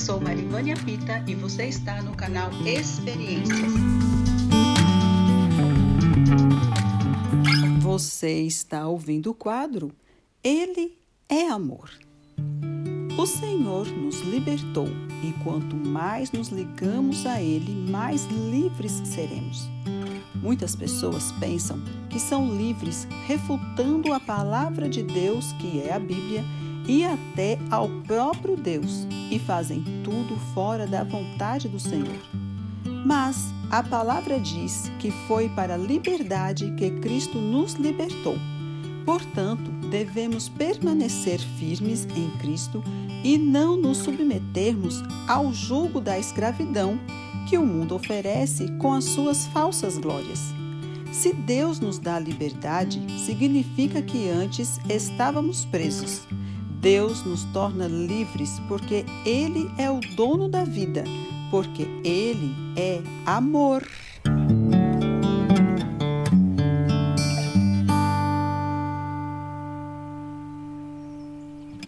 sou Marivânia Pita e você está no canal Experiências. Você está ouvindo o quadro Ele é Amor. O Senhor nos libertou e quanto mais nos ligamos a Ele, mais livres seremos. Muitas pessoas pensam que são livres refutando a palavra de Deus, que é a Bíblia, e até ao próprio Deus, e fazem tudo fora da vontade do Senhor. Mas a palavra diz que foi para a liberdade que Cristo nos libertou. Portanto, devemos permanecer firmes em Cristo e não nos submetermos ao jugo da escravidão que o mundo oferece com as suas falsas glórias. Se Deus nos dá liberdade, significa que antes estávamos presos. Deus nos torna livres porque Ele é o dono da vida, porque Ele é amor.